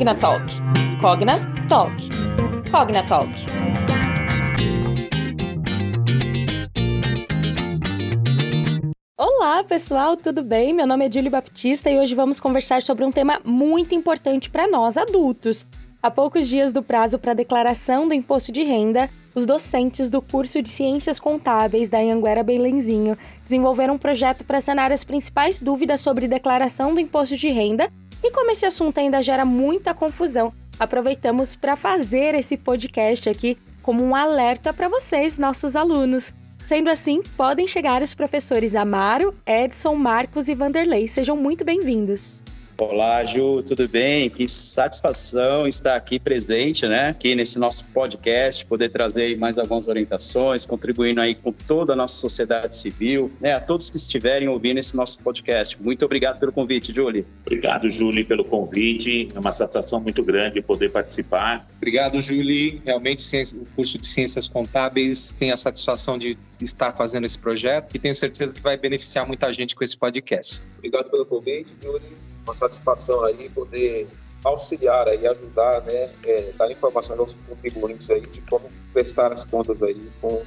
Cognatalk. Cognatalk. Cognatalk. Olá, pessoal, tudo bem? Meu nome é Julie Baptista e hoje vamos conversar sobre um tema muito importante para nós adultos. Há poucos dias do prazo para declaração do imposto de renda, os docentes do curso de Ciências Contábeis da Anhanguera Belenzinho desenvolveram um projeto para sanar as principais dúvidas sobre declaração do imposto de renda e como esse assunto ainda gera muita confusão, aproveitamos para fazer esse podcast aqui como um alerta para vocês, nossos alunos. Sendo assim, podem chegar os professores Amaro, Edson, Marcos e Vanderlei. Sejam muito bem-vindos. Olá, Ju, tudo bem? Que satisfação estar aqui presente, né? Aqui nesse nosso podcast, poder trazer mais algumas orientações, contribuindo aí com toda a nossa sociedade civil, né? A todos que estiverem ouvindo esse nosso podcast. Muito obrigado pelo convite, Julie. Obrigado, Julie, pelo convite. É uma satisfação muito grande poder participar. Obrigado, Julie. Realmente, o curso de Ciências Contábeis tem a satisfação de estar fazendo esse projeto e tenho certeza que vai beneficiar muita gente com esse podcast. Obrigado pelo convite, Julie uma satisfação aí poder auxiliar e ajudar, né, é, dar informação aos contribuintes aí de como prestar as contas aí com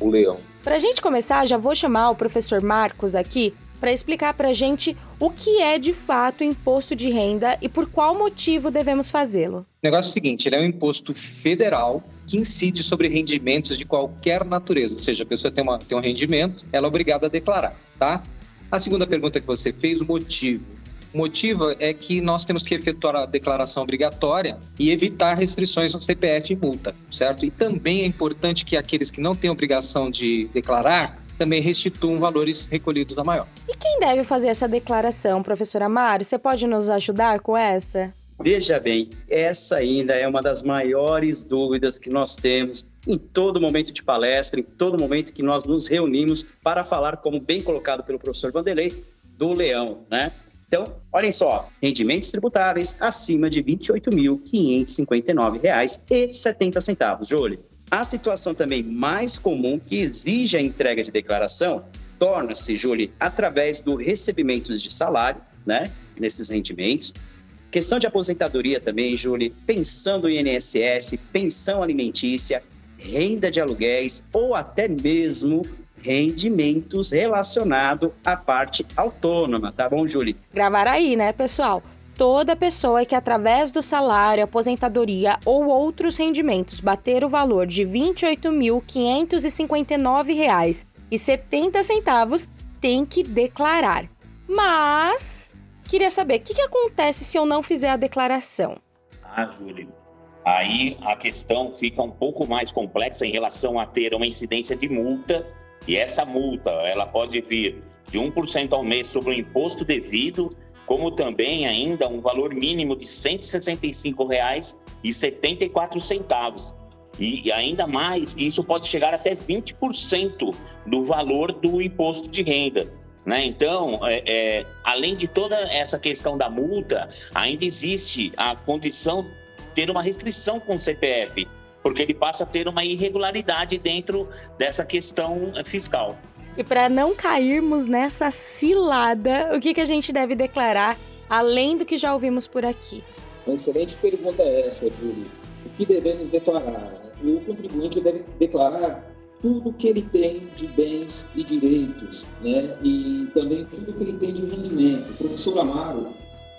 o leão. Para a gente começar, já vou chamar o professor Marcos aqui para explicar para a gente o que é de fato o imposto de renda e por qual motivo devemos fazê-lo. O negócio é o seguinte, ele é um imposto federal que incide sobre rendimentos de qualquer natureza, ou seja, a pessoa tem, uma, tem um rendimento, ela é obrigada a declarar, tá? A segunda pergunta que você fez, o motivo. O motivo é que nós temos que efetuar a declaração obrigatória e evitar restrições no CPF e multa, certo? E também é importante que aqueles que não têm obrigação de declarar também restituam valores recolhidos a maior. E quem deve fazer essa declaração, professora Mário? Você pode nos ajudar com essa? Veja bem, essa ainda é uma das maiores dúvidas que nós temos em todo momento de palestra, em todo momento que nós nos reunimos para falar, como bem colocado pelo professor Vanderlei, do leão, né? Então, olhem só, rendimentos tributáveis acima de R$ 28.559,70. Jolie, a situação também mais comum que exige a entrega de declaração torna-se, Julie, através do recebimento de salário, né, nesses rendimentos. Questão de aposentadoria também, Julie, pensando em INSS, pensão alimentícia, renda de aluguéis ou até mesmo rendimentos relacionados à parte autônoma, tá bom, Julie? Gravar aí, né, pessoal? Toda pessoa que, através do salário, aposentadoria ou outros rendimentos, bater o valor de R$ 28.559,70 tem que declarar. Mas, queria saber, o que, que acontece se eu não fizer a declaração? Ah, Júlio, aí a questão fica um pouco mais complexa em relação a ter uma incidência de multa e essa multa, ela pode vir de 1% ao mês sobre o imposto devido, como também ainda um valor mínimo de R$ 165,74. E, ainda mais, isso pode chegar até 20% do valor do imposto de renda. Né? Então, é, é, além de toda essa questão da multa, ainda existe a condição de ter uma restrição com o CPF porque ele passa a ter uma irregularidade dentro dessa questão fiscal. E para não cairmos nessa cilada, o que, que a gente deve declarar, além do que já ouvimos por aqui? Uma excelente pergunta essa, Júlio. O que devemos declarar? O contribuinte deve declarar tudo que ele tem de bens e direitos, né? E também tudo que ele tem de rendimento. O professor Amaro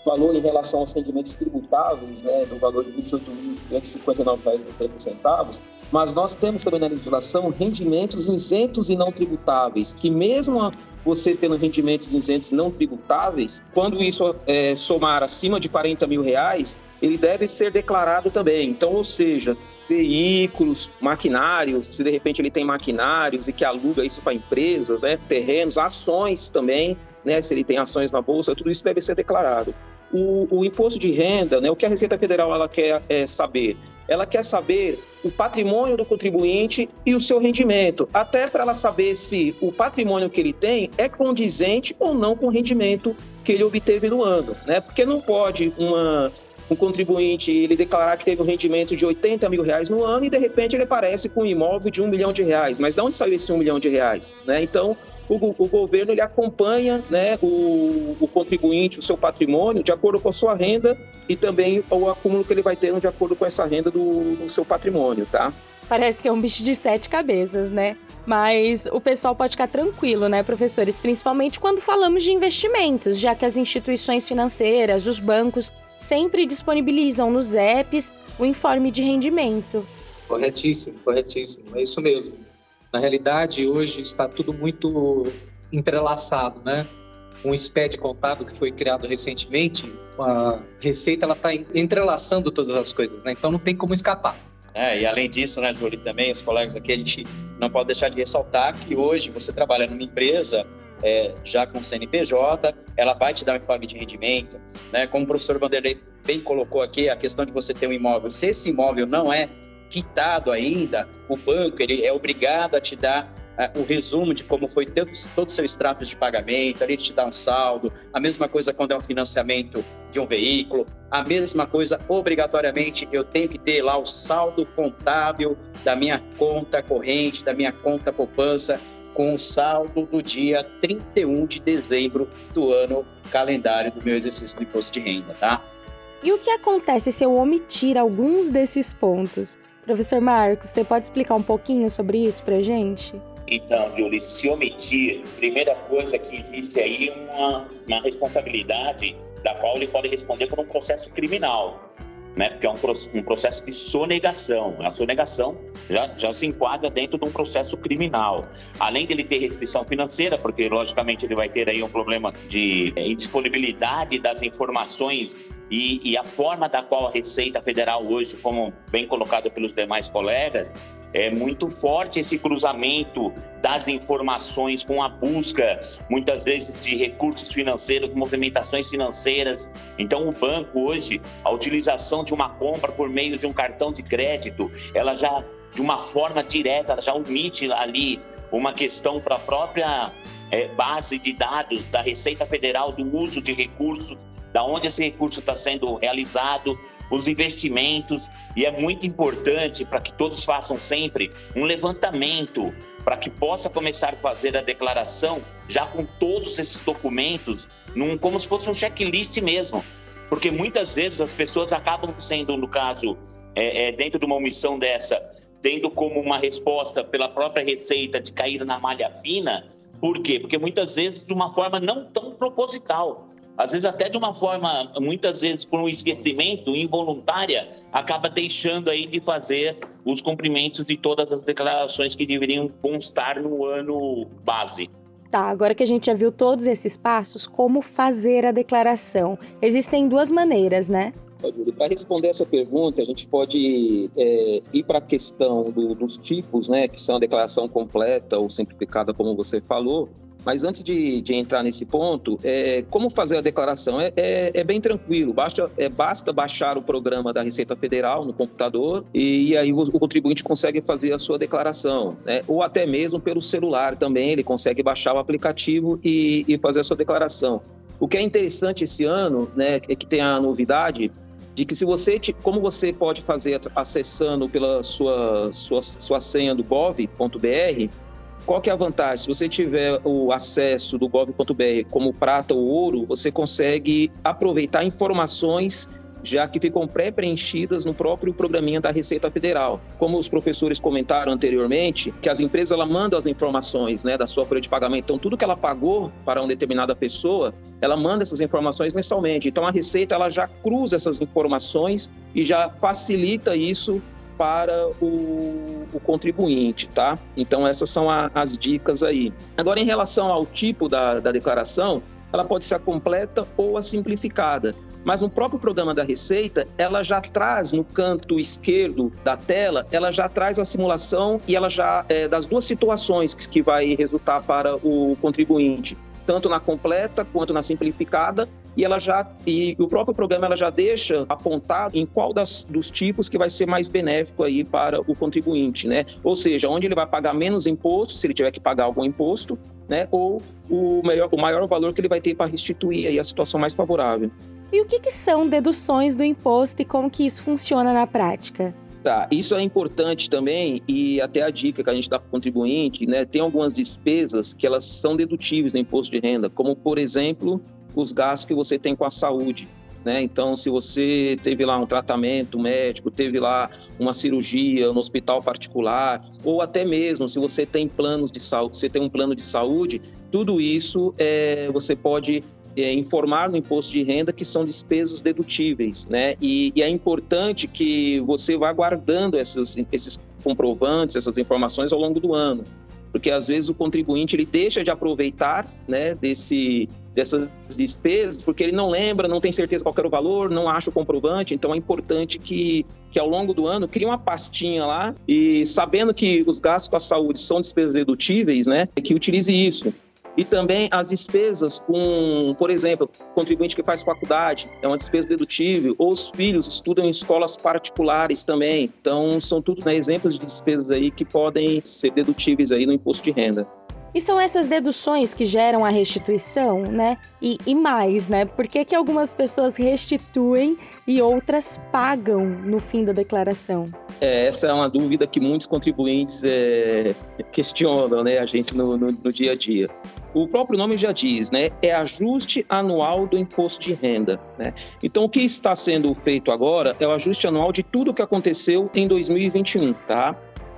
falou em relação aos rendimentos tributáveis, né, do valor de R$ 28.559,30, mas nós temos também na legislação rendimentos isentos e não tributáveis, que mesmo você tendo rendimentos isentos e não tributáveis, quando isso é, somar acima de 40 mil reais, ele deve ser declarado também. Então, ou seja, veículos, maquinários, se de repente ele tem maquinários e que aluga isso para empresas, né, terrenos, ações também, né, se ele tem ações na bolsa, tudo isso deve ser declarado o, o, imposto de renda, né, o que a Receita Federal ela quer é, saber? Ela quer saber o patrimônio do contribuinte e o seu rendimento, até para ela saber se o patrimônio que ele tem é condizente ou não com o rendimento que ele obteve no ano, né? Porque não pode uma um contribuinte ele declarar que teve um rendimento de 80 mil reais no ano e de repente ele aparece com um imóvel de um milhão de reais. Mas de onde saiu esse um milhão de reais? Né? Então, o, o, governo ele acompanha né, o, o, contribuinte, o seu patrimônio, de acordo com a sua renda e também o acúmulo que ele vai ter de acordo com essa renda do, do seu patrimônio, tá? Parece que é um bicho de sete cabeças, né? Mas o pessoal pode ficar tranquilo, né, professores? Principalmente quando falamos de investimentos, já que as instituições financeiras, os bancos, sempre disponibilizam nos apps o informe de rendimento. Corretíssimo, corretíssimo. É isso mesmo. Na realidade, hoje está tudo muito entrelaçado, né? Um SPED contábil que foi criado recentemente, a Receita ela está entrelaçando todas as coisas, né? Então não tem como escapar. É, e além disso, né, Júlio, também os colegas aqui, a gente não pode deixar de ressaltar que hoje você trabalha numa empresa é, já com CNPJ, ela vai te dar informe de rendimento, né? Como o professor Vanderlei bem colocou aqui, a questão de você ter um imóvel, se esse imóvel não é quitado ainda, o banco ele é obrigado a te dar uh, o resumo de como foi todo, o seu extrato de pagamento, ali te dá um saldo, a mesma coisa quando é um financiamento de um veículo, a mesma coisa, obrigatoriamente, eu tenho que ter lá o saldo contábil da minha conta corrente, da minha conta poupança, com o saldo do dia 31 de dezembro do ano calendário do meu exercício do imposto de renda, tá? E o que acontece se eu omitir alguns desses pontos? Professor Marcos, você pode explicar um pouquinho sobre isso para gente? Então, Julie, se omitir, primeira coisa que existe aí uma, uma responsabilidade da qual ele pode responder por um processo criminal, né? Porque é um, um processo de sonegação. A sonegação já, já se enquadra dentro de um processo criminal. Além dele ter restrição financeira, porque logicamente ele vai ter aí um problema de é, indisponibilidade das informações e, e, a forma da qual a Receita Federal hoje, como bem colocado pelos demais colegas, é muito forte esse cruzamento das informações com a busca, muitas vezes, de recursos financeiros, movimentações financeiras. Então, o banco hoje, a utilização de uma compra por meio de um cartão de crédito, ela já, de uma forma direta, já omite ali uma questão para a própria é, base de dados da Receita Federal do uso de recursos da onde esse recurso está sendo realizado, os investimentos, e é muito importante para que todos façam sempre um levantamento para que possa começar a fazer a declaração já com todos esses documentos, num, como se fosse um checklist mesmo. Porque muitas vezes as pessoas acabam sendo, no caso, é, é, dentro de uma omissão dessa, tendo como uma resposta pela própria receita de cair na malha fina. Por quê? Porque muitas vezes de uma forma não tão proposital às vezes até de uma forma, muitas vezes por um esquecimento involuntária, acaba deixando aí de fazer os cumprimentos de todas as declarações que deveriam constar no ano base. Tá, agora que a gente já viu todos esses passos, como fazer a declaração? Existem duas maneiras, né? Para responder essa pergunta, a gente pode é, ir para a questão do, dos tipos, né, que são a declaração completa ou simplificada, como você falou, mas antes de, de entrar nesse ponto, é, como fazer a declaração? É, é, é bem tranquilo, basta, é, basta baixar o programa da Receita Federal no computador e, e aí o, o, contribuinte consegue fazer a sua declaração. Né? Ou até mesmo pelo celular também, ele consegue baixar o aplicativo e, e fazer a sua declaração. O que é interessante esse ano né, é que tem a novidade de que se você, como você pode fazer acessando pela sua, sua, sua senha do gov.br, qual que é a vantagem? Se você tiver o acesso do gov.br como prata ou ouro, você consegue aproveitar informações já que ficam pré-preenchidas no próprio programinha da Receita Federal. Como os professores comentaram anteriormente, que as empresas ela mandam as informações né, da sua folha de pagamento. Então, tudo que ela pagou para uma determinada pessoa, ela manda essas informações mensalmente. Então, a Receita ela já cruza essas informações e já facilita isso para o, o contribuinte, tá? Então, essas são a, as dicas aí. Agora, em relação ao tipo da, da declaração, ela pode ser a completa ou a simplificada. Mas no próprio programa da Receita, ela já traz no canto esquerdo da tela, ela já traz a simulação e ela já é, das duas situações que, que vai resultar para o contribuinte, tanto na completa quanto na simplificada, e ela já e o próprio programa ela já deixa apontado em qual das, dos tipos que vai ser mais benéfico aí para o contribuinte, né? Ou seja, onde ele vai pagar menos imposto, se ele tiver que pagar algum imposto, né? Ou o maior, o maior valor que ele vai ter para restituir aí a situação mais favorável. E o que, que são deduções do imposto e como que isso funciona na prática? Tá, isso é importante também e até a dica que a gente dá para o contribuinte, né? Tem algumas despesas que elas são dedutíveis no imposto de renda, como por exemplo os gastos que você tem com a saúde. Né? Então, se você teve lá um tratamento médico, teve lá uma cirurgia no hospital particular, ou até mesmo se você tem planos de saúde, você tem um plano de saúde, tudo isso é, você pode é, informar no imposto de renda que são despesas dedutíveis, né? E, e é importante que você vá guardando essas, esses comprovantes, essas informações ao longo do ano porque às vezes o contribuinte ele deixa de aproveitar né, desse, dessas despesas, porque ele não lembra, não tem certeza qual era o valor, não acha o comprovante, então é importante que, que ao longo do ano crie uma pastinha lá e sabendo que os gastos com a saúde são despesas dedutíveis, né, que utilize isso. E também as despesas com, por exemplo, contribuinte que faz faculdade, é uma despesa dedutível, ou os filhos estudam em escolas particulares também. Então, são todos né, exemplos de despesas aí que podem ser dedutíveis aí no imposto de renda. E são essas deduções que geram a restituição, né? E, e mais, né? Por que, que algumas pessoas restituem e outras pagam no fim da declaração? É, essa é uma dúvida que muitos contribuintes é, questionam, né? A gente no, no, no dia a dia o próprio nome já diz, né? É ajuste anual do imposto de renda. Né? Então, o que está sendo feito agora é o ajuste anual de tudo o que aconteceu em 2021, tá?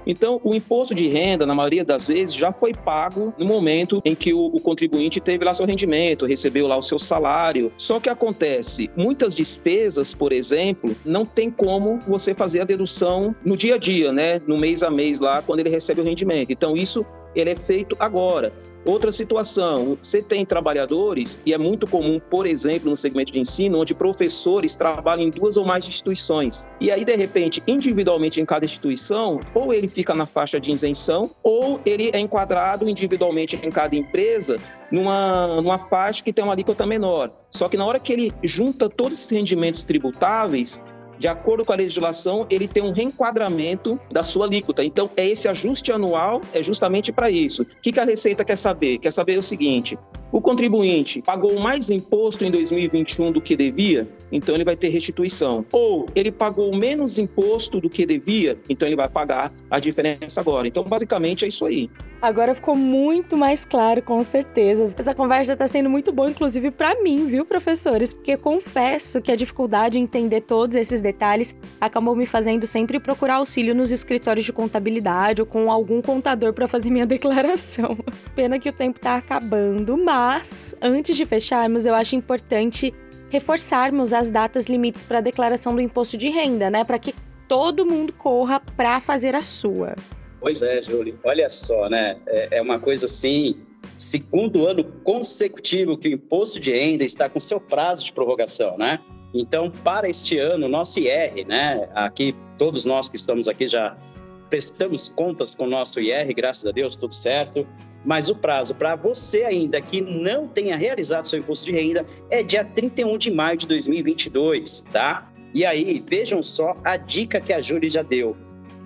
Então, o imposto de renda, na maioria das vezes, já foi pago no momento em que o, o, contribuinte teve lá seu rendimento, recebeu lá o seu salário. Só que acontece, muitas despesas, por exemplo, não tem como você fazer a dedução no dia a dia, né? No mês a mês lá, quando ele recebe o rendimento. Então, isso ele é feito agora. Outra situação, você tem trabalhadores, e é muito comum, por exemplo, no segmento de ensino, onde professores trabalham em duas ou mais instituições. E aí, de repente, individualmente em cada instituição, ou ele fica na faixa de isenção, ou ele é enquadrado individualmente em cada empresa numa, numa faixa que tem uma alíquota menor. Só que na hora que ele junta todos esses rendimentos tributáveis, de acordo com a legislação, ele tem um reenquadramento da sua alíquota. Então, é esse ajuste anual é justamente para isso. O que, a Receita quer saber? Quer saber o seguinte: o contribuinte pagou mais imposto em 2021 do que devia, então ele vai ter restituição. Ou ele pagou menos imposto do que devia, então ele vai pagar a diferença agora. Então, basicamente, é isso aí. Agora ficou muito mais claro, com certeza. Essa conversa está sendo muito boa, inclusive para mim, viu, professores? Porque confesso que a dificuldade em entender todos esses detalhes acabou me fazendo sempre procurar auxílio nos escritórios de contabilidade ou com algum contador para fazer minha declaração. Pena que o tempo está acabando, mas antes de fecharmos, eu acho importante reforçarmos as datas limites para a declaração do imposto de renda, né? Para que todo mundo corra para fazer a sua. Pois é, Júlio. Olha só, né? É, é uma coisa assim, segundo ano consecutivo que o imposto de renda está com seu prazo de prorrogação, né? Então, para este ano, nosso IR, né? Aqui, todos nós que estamos aqui já prestamos contas com o nosso IR, graças a Deus, tudo certo. Mas o prazo para você ainda que não tenha realizado seu imposto de renda é dia 31 de maio de 2022, tá? E aí, vejam só a dica que a Júlia já deu.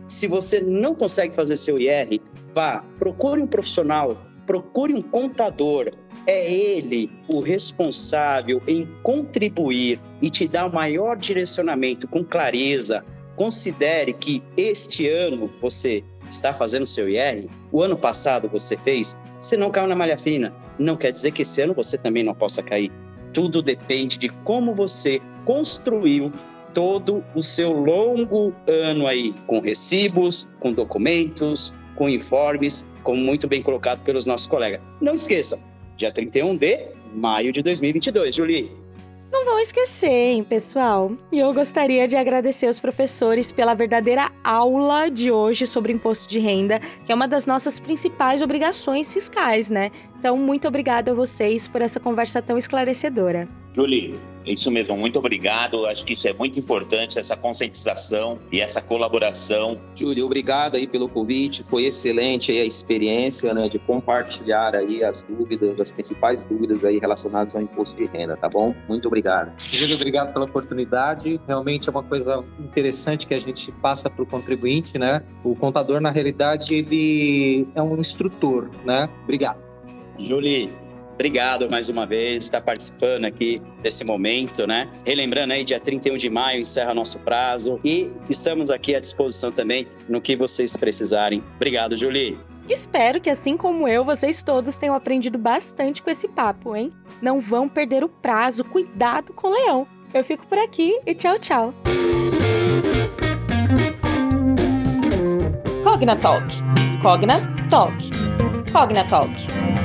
Se você não consegue fazer seu IR, vá, procure um profissional, procure um contador. É ele o responsável em contribuir e te dar o maior direcionamento com clareza. Considere que este ano você está fazendo seu IR, o ano passado você fez, você não caiu na malha fina. Não quer dizer que esse ano você também não possa cair. Tudo depende de como você construiu todo o seu longo ano aí, com recibos, com documentos, com informes, como muito bem colocado pelos nossos colegas. Não esqueça, dia 31 de maio de 2022, Julie. Não vão esquecer, hein, pessoal? E eu gostaria de agradecer os professores pela verdadeira aula de hoje sobre imposto de renda, que é uma das nossas principais obrigações fiscais, né? Então, muito obrigada a vocês por essa conversa tão esclarecedora. Julie, isso mesmo, muito obrigado. Acho que isso é muito importante, essa conscientização e essa colaboração. Júlio, obrigado aí pelo convite. Foi excelente aí a experiência né, de compartilhar aí as dúvidas, as principais dúvidas aí relacionadas ao imposto de renda, tá bom? Muito obrigado. Júlio, obrigado pela oportunidade. Realmente é uma coisa interessante que a gente passa para o contribuinte, né? O contador, na realidade, ele é um instrutor, né? Obrigado. Julie, Obrigado mais uma vez por estar participando aqui desse momento, né? Relembrando aí, dia 31 de maio encerra nosso prazo e estamos aqui à disposição também no que vocês precisarem. Obrigado, Julie. Espero que, assim como eu, vocês todos tenham aprendido bastante com esse papo, hein? Não vão perder o prazo, cuidado com o leão. Eu fico por aqui e tchau, tchau. Cogna Talk. Cogna Talk. Cogna Talk.